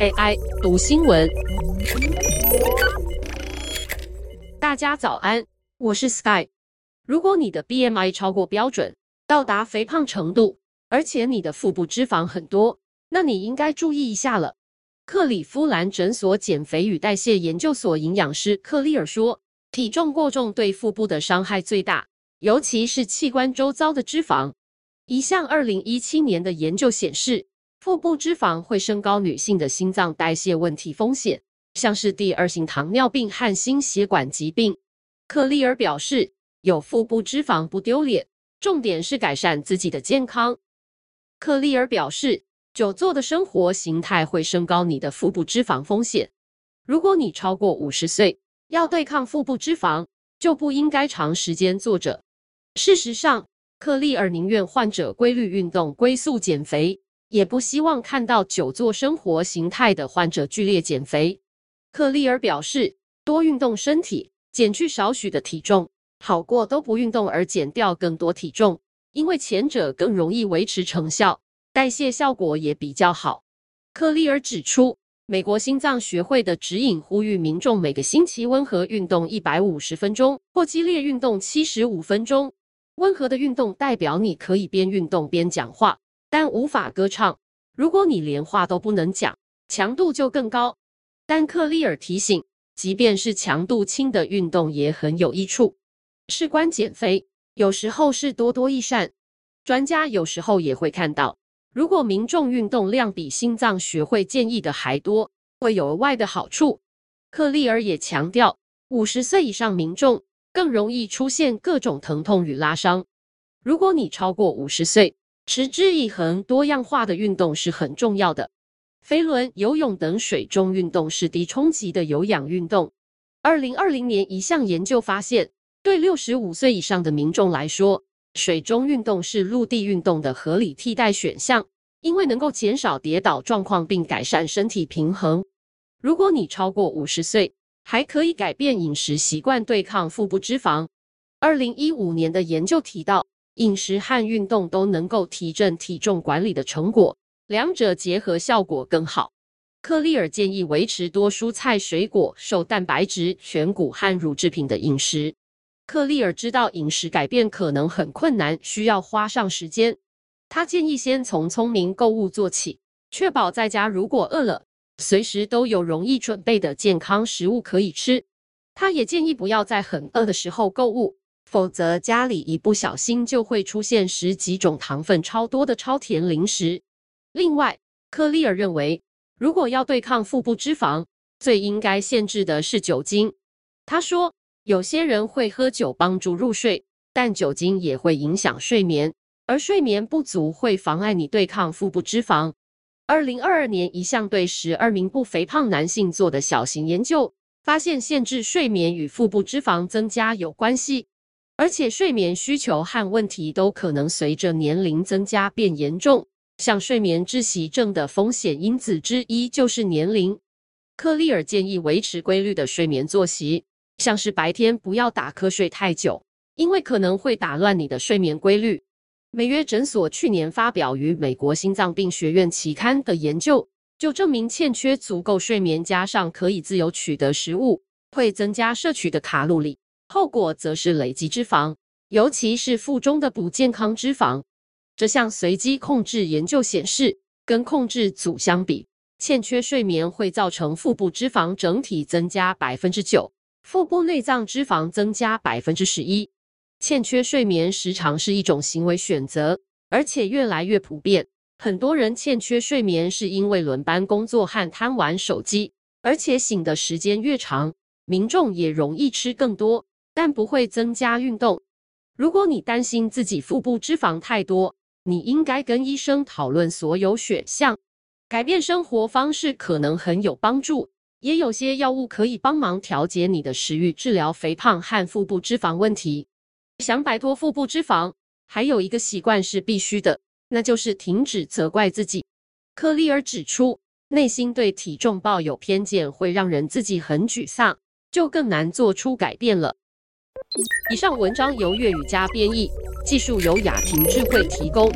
AI 读新闻，大家早安，我是 Sky。如果你的 BMI 超过标准，到达肥胖程度，而且你的腹部脂肪很多，那你应该注意一下了。克里夫兰诊所减肥与代谢研究所营养师克利尔说，体重过重对腹部的伤害最大，尤其是器官周遭的脂肪。一项二零一七年的研究显示，腹部脂肪会升高女性的心脏代谢问题风险，像是第二型糖尿病和心血管疾病。克利尔表示，有腹部脂肪不丢脸，重点是改善自己的健康。克利尔表示，久坐的生活形态会升高你的腹部脂肪风险。如果你超过五十岁，要对抗腹部脂肪，就不应该长时间坐着。事实上，克利尔宁愿患者规律运动，龟速减肥，也不希望看到久坐生活形态的患者剧烈减肥。克利尔表示，多运动身体，减去少许的体重，好过都不运动而减掉更多体重，因为前者更容易维持成效，代谢效果也比较好。克利尔指出，美国心脏学会的指引呼吁民众每个星期温和运动一百五十分钟，或激烈运动七十五分钟。温和的运动代表你可以边运动边讲话，但无法歌唱。如果你连话都不能讲，强度就更高。但克利尔提醒，即便是强度轻的运动也很有益处。事关减肥，有时候是多多益善。专家有时候也会看到，如果民众运动量比心脏学会建议的还多，会有额外的好处。克利尔也强调，五十岁以上民众，更容易出现各种疼痛与拉伤。如果你超过五十岁，持之以恒、多样化的运动是很重要的。飞轮、游泳等水中运动是低冲击的有氧运动。二零二零年一项研究发现，对六十五岁以上的民众来说，水中运动是陆地运动的合理替代选项，因为能够减少跌倒状况并改善身体平衡。如果你超过五十岁，还可以改变饮食习惯，对抗腹部脂肪。二零一五年的研究提到，饮食和运动都能够提振体重管理的成果，两者结合效果更好。克利尔建议维持多蔬菜、水果、瘦蛋白质、全谷和乳制品的饮食。克利尔知道饮食改变可能很困难，需要花上时间。他建议先从聪明购物做起，确保在家如果饿了，随时都有容易准备的健康食物可以吃。他也建议不要在很饿的时候购物，否则家里一不小心就会出现十几种糖分超多的超甜零食。另外，克利尔认为，如果要对抗腹部脂肪，最应该限制的是酒精。他说，有些人会喝酒帮助入睡，但酒精也会影响睡眠，而睡眠不足会妨碍你对抗腹部脂肪。二零二二年，一项对十二名不肥胖男性做的小型研究发现，限制睡眠与腹部脂肪增加有关系，而且睡眠需求和问题都可能随着年龄增加变严重。像睡眠窒息症的风险因子之一就是年龄。克利尔建议维持规律的睡眠作息，像是白天不要打瞌睡太久，因为可能会打乱你的睡眠规律。美约诊所去年发表于美国心脏病学院期刊的研究，就证明欠缺足够睡眠加上可以自由取得食物，会增加摄取的卡路里，后果则是累积脂肪，尤其是腹中的不健康脂肪。这项随机控制研究显示，跟控制组相比，欠缺睡眠会造成腹部脂肪整体增加百分之九，腹部内脏脂肪增加百分之十一。欠缺睡眠时常是一种行为选择，而且越来越普遍。很多人欠缺睡眠是因为轮班工作和贪玩手机，而且醒的时间越长，民众也容易吃更多，但不会增加运动。如果你担心自己腹部脂肪太多，你应该跟医生讨论所有选项。改变生活方式可能很有帮助，也有些药物可以帮忙调节你的食欲，治疗肥胖和腹部脂肪问题。想摆脱腹部脂肪，还有一个习惯是必须的，那就是停止责怪自己。克利尔指出，内心对体重抱有偏见会让人自己很沮丧，就更难做出改变了。以上文章由粤语加编译，技术由雅婷智慧提供。